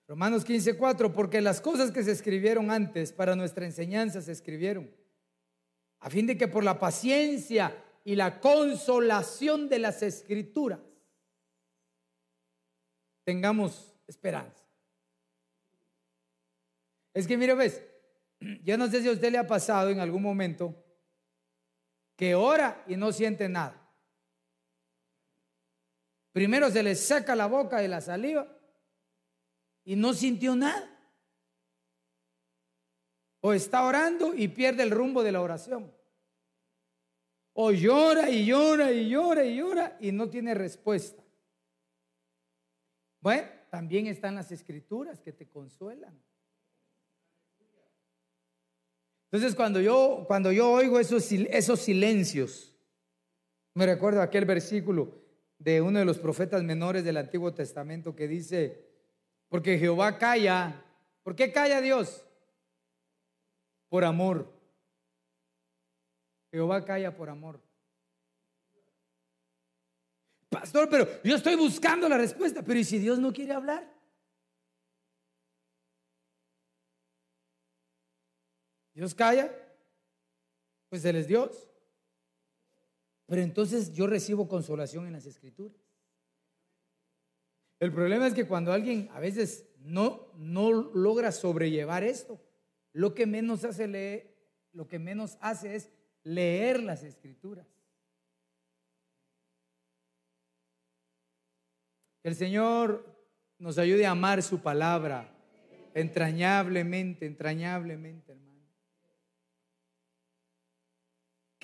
Romanos 15:4, porque las cosas que se escribieron antes para nuestra enseñanza se escribieron, a fin de que por la paciencia y la consolación de las escrituras tengamos esperanza. Es que mire, ves, yo no sé si a usted le ha pasado en algún momento que ora y no siente nada. Primero se le saca la boca de la saliva y no sintió nada. O está orando y pierde el rumbo de la oración. O llora y llora y llora y llora y no tiene respuesta. Bueno, también están las escrituras que te consuelan. Entonces cuando yo, cuando yo oigo esos, esos silencios, me recuerdo aquel versículo de uno de los profetas menores del Antiguo Testamento que dice, porque Jehová calla, ¿por qué calla Dios? Por amor. Jehová calla por amor. Pastor, pero yo estoy buscando la respuesta, pero ¿y si Dios no quiere hablar? Dios calla, pues Él es Dios. Pero entonces yo recibo consolación en las escrituras. El problema es que cuando alguien a veces no, no logra sobrellevar esto, lo que menos hace leer, lo que menos hace es leer las escrituras. Que el Señor nos ayude a amar su palabra entrañablemente, entrañablemente, hermano.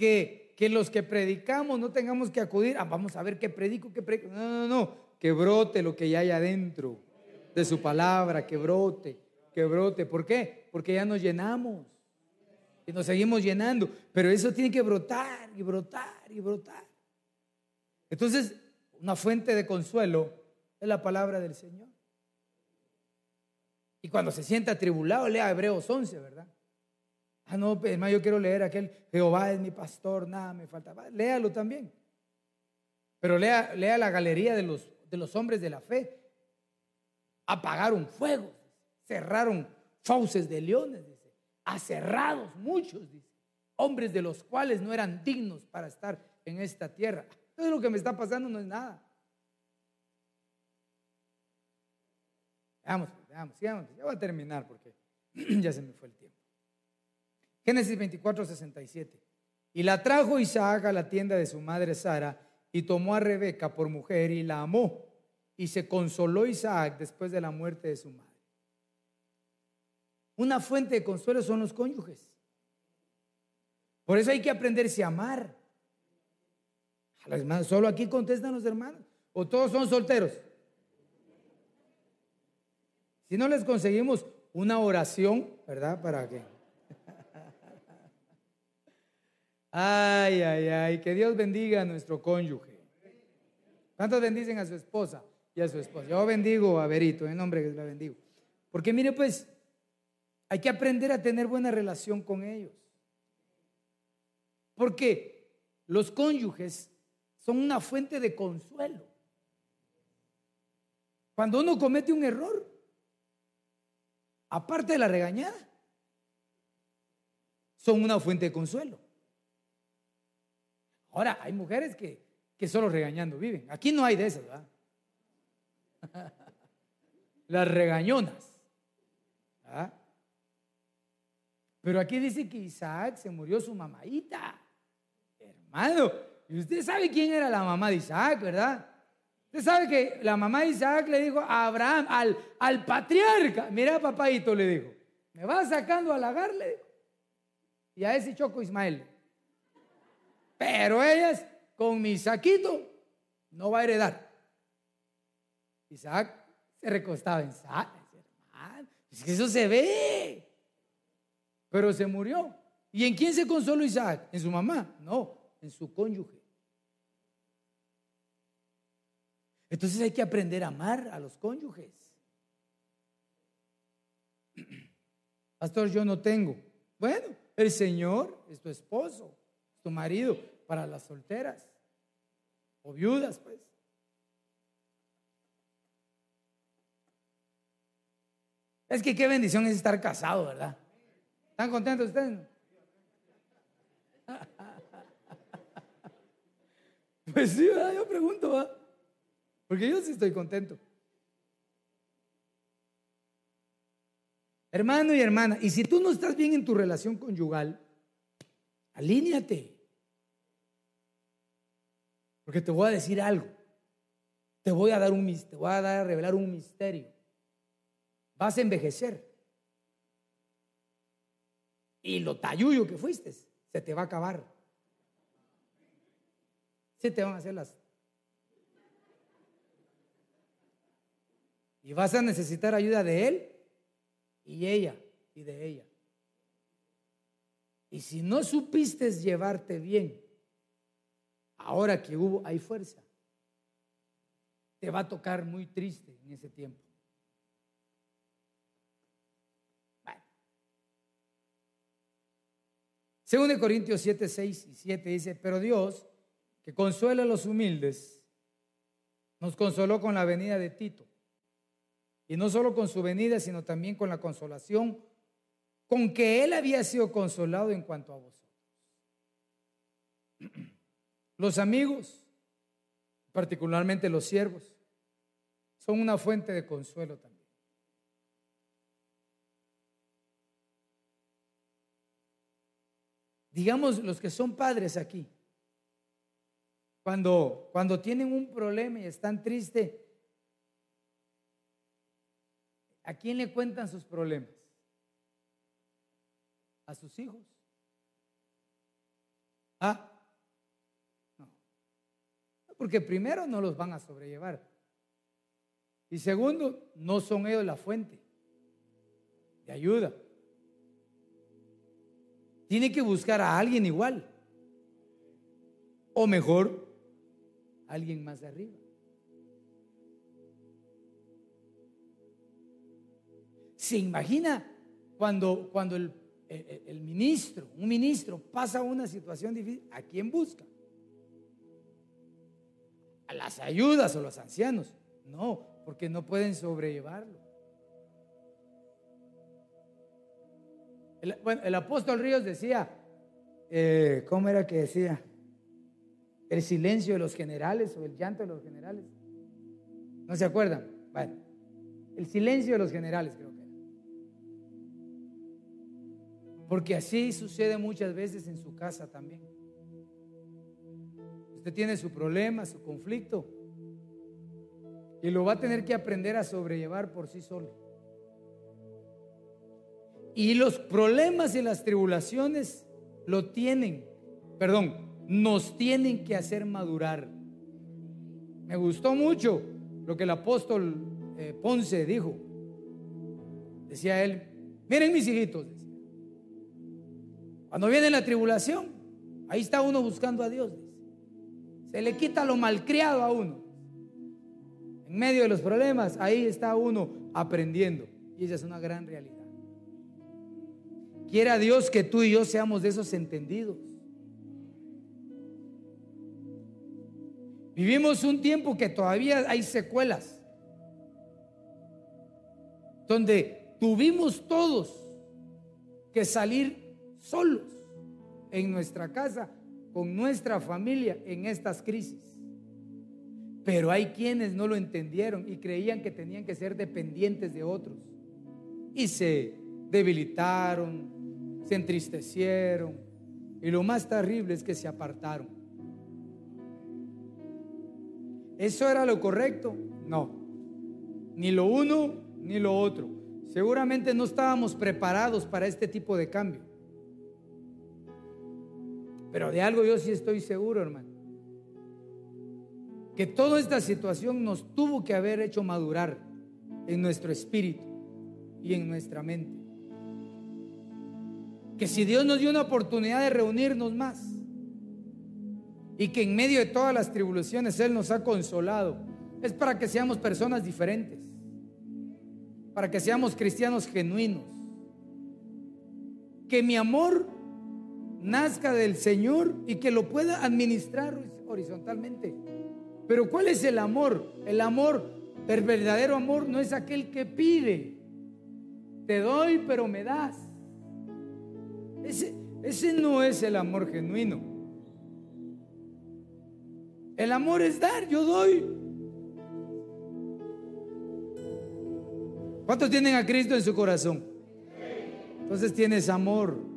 Que, los que predicamos no tengamos que acudir, ah, vamos a ver qué predico, qué predico. No, no, no, que brote lo que ya hay adentro de su palabra, que brote, que brote. ¿Por qué? Porque ya nos llenamos y nos seguimos llenando, pero eso tiene que brotar y brotar y brotar. Entonces, una fuente de consuelo es la palabra del Señor. Y cuando se sienta atribulado, lea Hebreos 11, ¿verdad? Ah, no, hermano, yo quiero leer aquel, Jehová es mi pastor, nada me falta. Léalo también. Pero lea, lea la galería de los, de los hombres de la fe. Apagaron fuego. cerraron fauces de leones, dice, aserrados muchos, dice, hombres de los cuales no eran dignos para estar en esta tierra. Entonces lo que me está pasando no es nada. Veamos, veamos, sigamos. Ya voy a terminar porque [CLEARS THROAT] ya se me fue el tiempo. Génesis 24, 67. Y la trajo Isaac a la tienda de su madre Sara y tomó a Rebeca por mujer y la amó. Y se consoló Isaac después de la muerte de su madre. Una fuente de consuelo son los cónyuges. Por eso hay que aprenderse a amar. Solo aquí contestan los hermanos. O todos son solteros. Si no les conseguimos una oración, ¿verdad? Para que. Ay, ay, ay, que Dios bendiga a nuestro cónyuge. ¿Cuántos bendicen a su esposa y a su esposa? Yo bendigo a Berito, en nombre que la bendigo. Porque mire, pues, hay que aprender a tener buena relación con ellos. Porque los cónyuges son una fuente de consuelo. Cuando uno comete un error, aparte de la regañada, son una fuente de consuelo. Ahora, hay mujeres que, solo regañando viven. Aquí no hay de esas, ¿verdad? [LAUGHS] Las regañonas. Pero aquí dice que Isaac se murió su mamadita. Hermano, y usted sabe quién era la mamá de Isaac, ¿verdad? Usted sabe que la mamá de Isaac le dijo a Abraham, al, al patriarca, mira papadito, le dijo, me va sacando a lagarle. Y a ese choco Ismael. Pero ellas, con mi saquito, no va a heredar. Isaac se recostaba en. Hermano, es que eso se ve. Pero se murió. ¿Y en quién se consoló Isaac? ¿En su mamá? No, en su cónyuge. Entonces hay que aprender a amar a los cónyuges. [CLEARS THROAT] Pastor, yo no tengo. Bueno, el Señor es tu esposo, es tu marido, para las solteras o viudas, pues. Es que qué bendición es estar casado, ¿verdad? ¿Están contentos ustedes? [LAUGHS] Pues sí, yo pregunto, porque yo sí estoy contento. Hermano y hermana, y si tú no estás bien en tu relación conyugal, alíñate. Porque te voy a decir algo. Te voy a dar un te voy a dar a revelar un misterio. Vas a envejecer. Y lo tayuyo que fuiste se te va a acabar. Se te van a hacer las Y vas a necesitar ayuda de él y ella y de ella. Y si no supiste llevarte bien, ahora que hubo, hay fuerza, te va a tocar muy triste en ese tiempo. Bueno. Según de Corintios 7, 6 y 7 dice, pero Dios, que consuela a los humildes, nos consoló con la venida de Tito y no solo con su venida, sino también con la consolación con que él había sido consolado en cuanto a vosotros. [CLEARS THROAT] Los amigos, particularmente los siervos, son una fuente de consuelo también. Digamos los que son padres aquí, cuando, cuando tienen un problema y están tristes, ¿A quién le cuentan sus problemas? ¿A sus hijos? ¿Ah? No. Porque primero no los van a sobrellevar. Y segundo, no son ellos la fuente de ayuda. Tiene que buscar a alguien igual. O mejor, alguien más de arriba. ¿Se imagina cuando, cuando el, el, ministro, un ministro pasa una situación difícil? ¿A quién busca? ¿A las ayudas o los ancianos? No, porque no pueden sobrellevarlo. El, bueno, el apóstol Ríos decía, eh, ¿cómo era que decía? El silencio de los generales o el llanto de los generales. ¿No se acuerdan? Bueno, el silencio de los generales creo que era. Porque así sucede muchas veces en su casa también. Usted tiene su problema, su conflicto, y lo va a tener que aprender a sobrellevar por sí solo. Y los problemas y las tribulaciones lo tienen, perdón, nos tienen que hacer madurar. Me gustó mucho lo que el apóstol eh, Ponce dijo. Decía él, miren mis hijitos, cuando viene la tribulación, ahí está uno buscando a Dios. Se le quita lo malcriado a uno. En medio de los problemas, ahí está uno aprendiendo. Y esa es una gran realidad. Quiera Dios que tú y yo seamos de esos entendidos. Vivimos un tiempo que todavía hay secuelas, donde tuvimos todos que salir solos en nuestra casa, con nuestra familia en estas crisis. Pero hay quienes no lo entendieron y creían que tenían que ser dependientes de otros. Y se debilitaron, se entristecieron. Y lo más terrible es que se apartaron. ¿Eso era lo correcto? No. Ni lo uno ni lo otro. Seguramente no estábamos preparados para este tipo de cambio. Pero de algo yo sí estoy seguro, hermano. Que toda esta situación nos tuvo que haber hecho madurar en nuestro espíritu y en nuestra mente. Que si Dios nos dio una oportunidad de reunirnos más y que en medio de todas las tribulaciones Él nos ha consolado, es para que seamos personas diferentes, para que seamos cristianos genuinos. Que mi amor nazca del Señor y que lo pueda administrar horizontalmente. Pero ¿cuál es el amor? El amor, el verdadero amor no es aquel que pide. Te doy, pero me das. Ese, ese no es el amor genuino. El amor es dar, yo doy. ¿Cuántos tienen a Cristo en su corazón? Entonces tienes amor.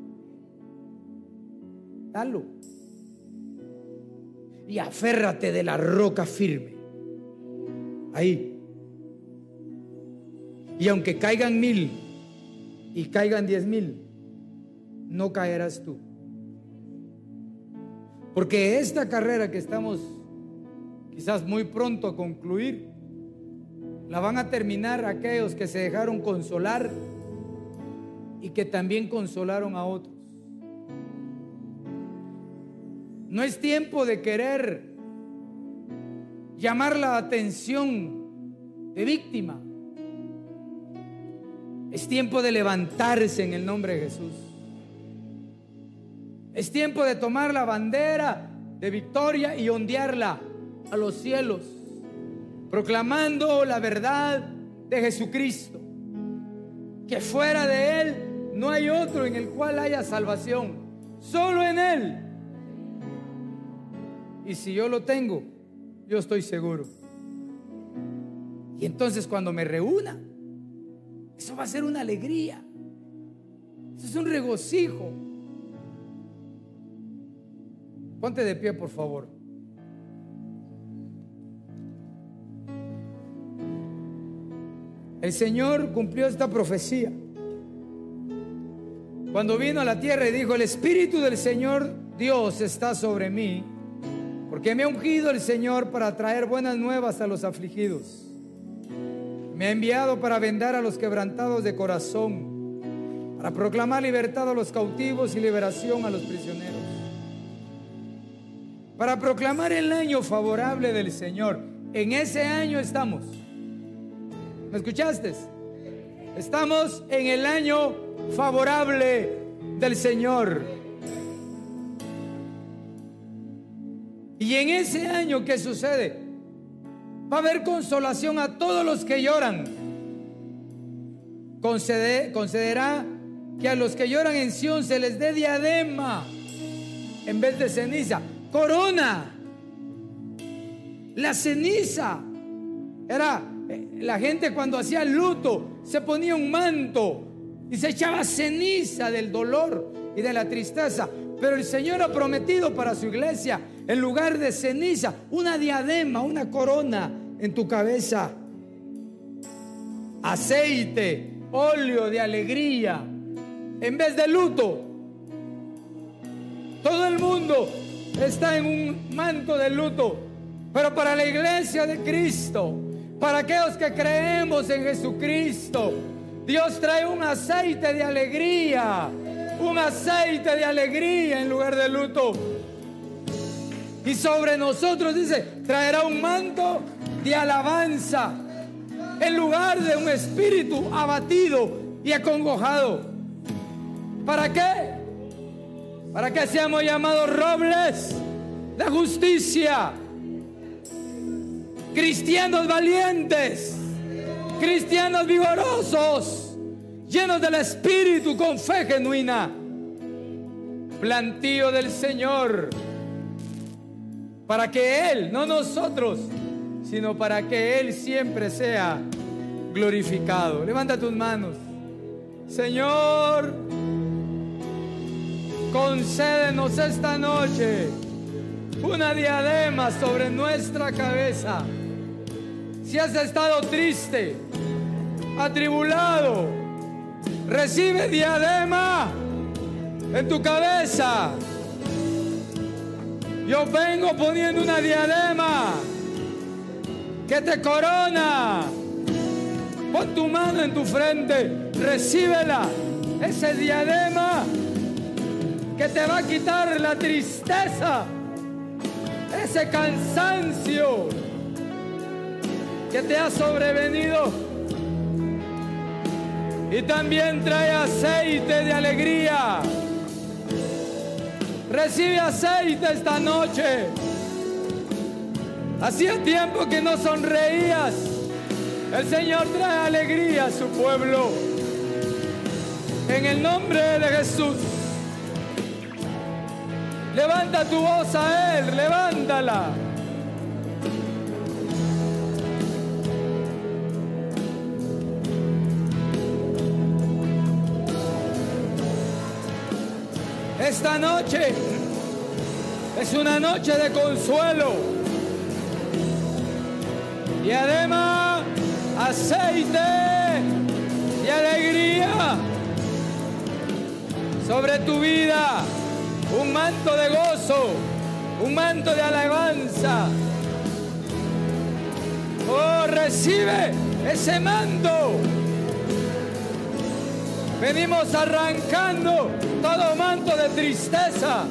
Y aférrate de la roca firme. Ahí. Y aunque caigan mil y caigan diez mil, no caerás tú. Porque esta carrera que estamos quizás muy pronto a concluir, la van a terminar aquellos que se dejaron consolar y que también consolaron a otros. No es tiempo de querer llamar la atención de víctima. Es tiempo de levantarse en el nombre de Jesús. Es tiempo de tomar la bandera de victoria y ondearla a los cielos, proclamando la verdad de Jesucristo, que fuera de Él no hay otro en el cual haya salvación, solo en Él y si yo lo tengo, yo estoy seguro. Y entonces cuando me reúna, eso va a ser una alegría. Eso es un regocijo. Ponte de pie, por favor. El Señor cumplió esta profecía. Cuando vino a la tierra y dijo, el Espíritu del Señor Dios está sobre mí porque me ha ungido el Señor para traer buenas nuevas a los afligidos. Me ha enviado para vendar a los quebrantados de corazón, para proclamar libertad a los cautivos y liberación a los prisioneros. Para proclamar el año favorable del Señor. En ese año estamos. ¿Me escuchaste? Estamos en el año favorable del Señor. Y en ese año, ¿qué sucede? Va a haber consolación a todos los que lloran. concederá que a los que lloran en Sión se les dé diadema en vez de ceniza, corona. La ceniza era eh, la gente cuando hacía luto se ponía un manto y se echaba ceniza del dolor y de la tristeza. Pero el Señor ha prometido para su iglesia, en lugar de ceniza, una diadema, una corona en tu cabeza. Aceite, óleo de alegría, en vez de luto. Todo el mundo está en un manto de luto, pero para la iglesia de Cristo, para aquellos que creemos en Jesucristo, Dios trae un aceite de alegría, un aceite de alegría en lugar de luto. Y sobre nosotros dice, traerá un manto de alabanza en lugar de un espíritu abatido y acongojado. ¿Para qué? Para que seamos llamados robles de justicia, cristianos valientes, cristianos vigorosos, llenos del Espíritu con fe genuina, plantío del Señor, para que Él, no nosotros, sino para que Él siempre sea glorificado. Levanta tus manos. Señor, concédenos esta noche una diadema sobre nuestra cabeza. Si has estado triste, atribulado, recibe diadema en tu cabeza. Yo vengo poniendo una diadema que te corona. Pon tu mano en tu frente, recíbela. Ese diadema que te va a quitar la tristeza, ese cansancio que te ha sobrevenido. Y también trae aceite de alegría. Recibe aceite esta noche. Hacía tiempo que no sonreías. El Señor trae alegría a su pueblo. En el nombre de Jesús. Levanta tu voz a Él, levántala. Esta noche es una noche de consuelo. Y además, aceite y alegría sobre tu vida. Un manto de gozo, un manto de alabanza. Oh, recibe ese manto. Venimos arrancando todo manto de tristeza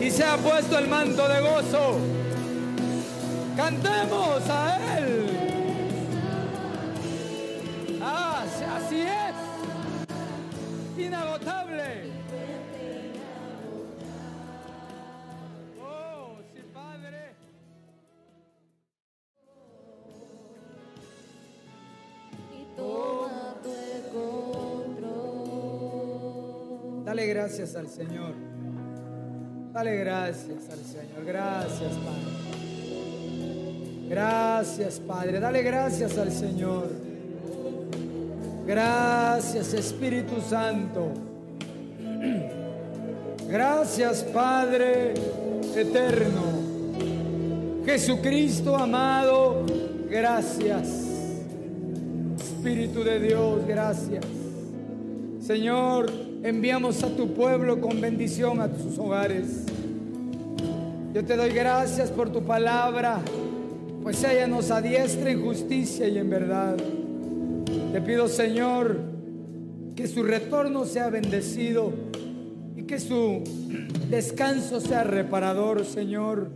y se ha puesto el manto de gozo. Cantemos a Él. Ah, así es. Inagotable. Dale gracias al Señor. Dale gracias al Señor. Gracias, Padre. Gracias, Padre. Dale gracias al Señor. Gracias, Espíritu Santo. Gracias, Padre eterno. Jesucristo amado, gracias. Espíritu de Dios, gracias. Señor, enviamos a tu pueblo con bendición a sus hogares. Yo te doy gracias por tu palabra, pues ella nos adiestra en justicia y en verdad. Te pido, Señor, que su retorno sea bendecido y que su descanso sea reparador, Señor,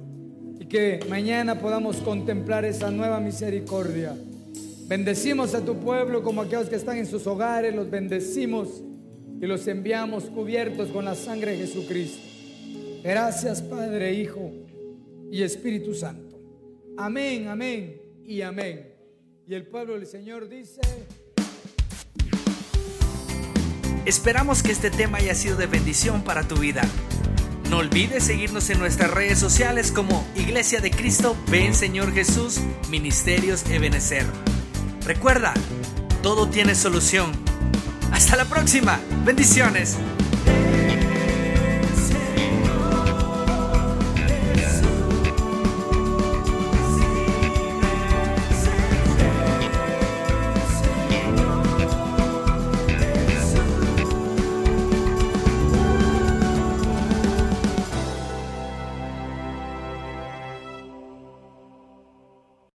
y que mañana podamos contemplar esa nueva misericordia. Bendecimos a tu pueblo como aquellos que están en sus hogares, los bendecimos y los enviamos cubiertos con la sangre de Jesucristo. Gracias Padre, Hijo y Espíritu Santo. Amén, amén y amén. Y el pueblo del Señor dice... Esperamos que este tema haya sido de bendición para tu vida. No olvides seguirnos en nuestras redes sociales como Iglesia de Cristo, Ven Señor Jesús, Ministerios Ebenecer. Recuerda, todo tiene solución. Hasta la próxima. Bendiciones.